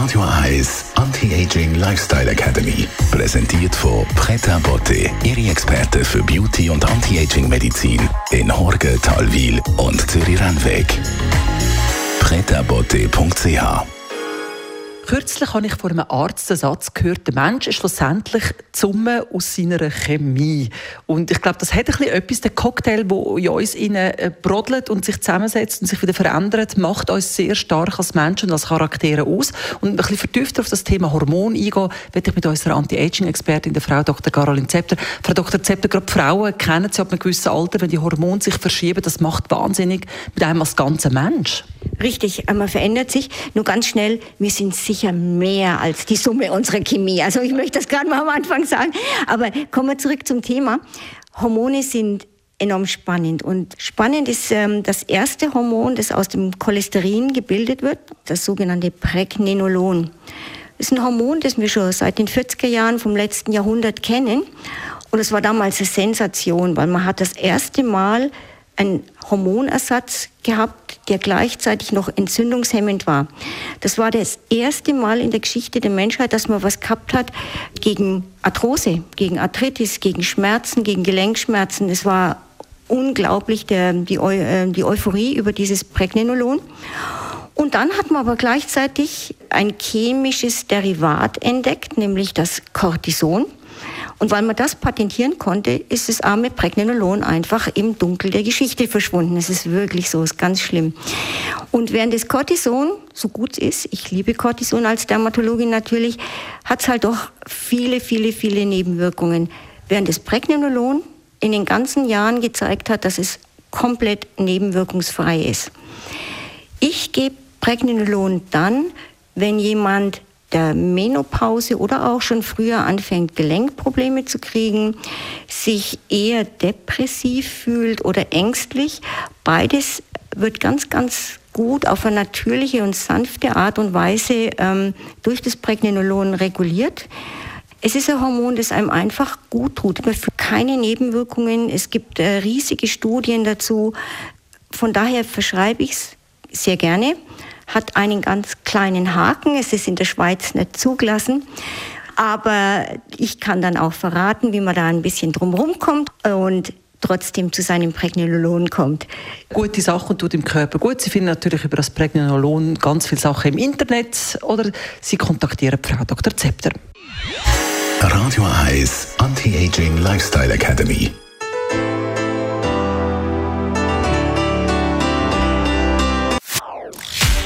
Radio Eyes Anti-Aging Lifestyle Academy. Präsentiert von Preta Botte, Ihre Experte für Beauty und Anti-Aging Medizin in Horge, Talwil und Zürich-Rennweg. pretabotte.ch Kürzlich habe ich von einem Arzt den Satz gehört, der Mensch ist schlussendlich die Summe aus seiner Chemie. Und ich glaube, das hat ein bisschen etwas, der Cocktail, der in uns äh, brodelt und sich zusammensetzt und sich wieder verändert, macht uns sehr stark als Menschen und als Charaktere aus. Und ein bisschen vertiefter auf das Thema Hormon eingehen, werde ich mit unserer Anti-Aging-Expertin, der Frau Dr. Caroline Zepter. Frau Dr. Zepter, gerade Frauen kennen sie ab einem gewissen Alter, wenn die Hormone sich verschieben, das macht wahnsinnig mit einem als ganzer Mensch. Richtig, man verändert sich. Nur ganz schnell, wir sind sicher mehr als die Summe unserer Chemie. Also ich möchte das gerade mal am Anfang sagen. Aber kommen wir zurück zum Thema. Hormone sind enorm spannend. Und spannend ist ähm, das erste Hormon, das aus dem Cholesterin gebildet wird, das sogenannte Pregnenolon. Das ist ein Hormon, das wir schon seit den 40er Jahren vom letzten Jahrhundert kennen. Und es war damals eine Sensation, weil man hat das erste Mal einen Hormonersatz gehabt, der gleichzeitig noch entzündungshemmend war. Das war das erste Mal in der Geschichte der Menschheit, dass man was gehabt hat gegen Arthrose, gegen Arthritis, gegen Schmerzen, gegen Gelenkschmerzen. Es war unglaublich der, die, äh, die Euphorie über dieses Pregnenolon. Und dann hat man aber gleichzeitig ein chemisches Derivat entdeckt, nämlich das Cortison. Und weil man das patentieren konnte, ist das arme Pregnenolon einfach im Dunkel der Geschichte verschwunden. Es ist wirklich so, es ist ganz schlimm. Und während das Cortison so gut ist, ich liebe Cortison als Dermatologin natürlich, hat es halt doch viele, viele, viele Nebenwirkungen. Während das Pregnenolon in den ganzen Jahren gezeigt hat, dass es komplett nebenwirkungsfrei ist. Ich gebe Pregnenolon dann, wenn jemand der Menopause oder auch schon früher anfängt, Gelenkprobleme zu kriegen, sich eher depressiv fühlt oder ängstlich. Beides wird ganz, ganz gut auf eine natürliche und sanfte Art und Weise ähm, durch das Pregnenolon reguliert. Es ist ein Hormon, das einem einfach gut tut. Man fühlt keine Nebenwirkungen. Es gibt äh, riesige Studien dazu. Von daher verschreibe ich es sehr gerne hat einen ganz kleinen Haken. Es ist in der Schweiz nicht zugelassen. Aber ich kann dann auch verraten, wie man da ein bisschen drumherum kommt und trotzdem zu seinem Pregnenolon kommt. Gute Sachen tut im Körper gut. Sie finden natürlich über das Pregnenolon ganz viele Sachen im Internet oder Sie kontaktieren Frau Dr. Zepter. Radio Eyes Anti-Aging Lifestyle Academy.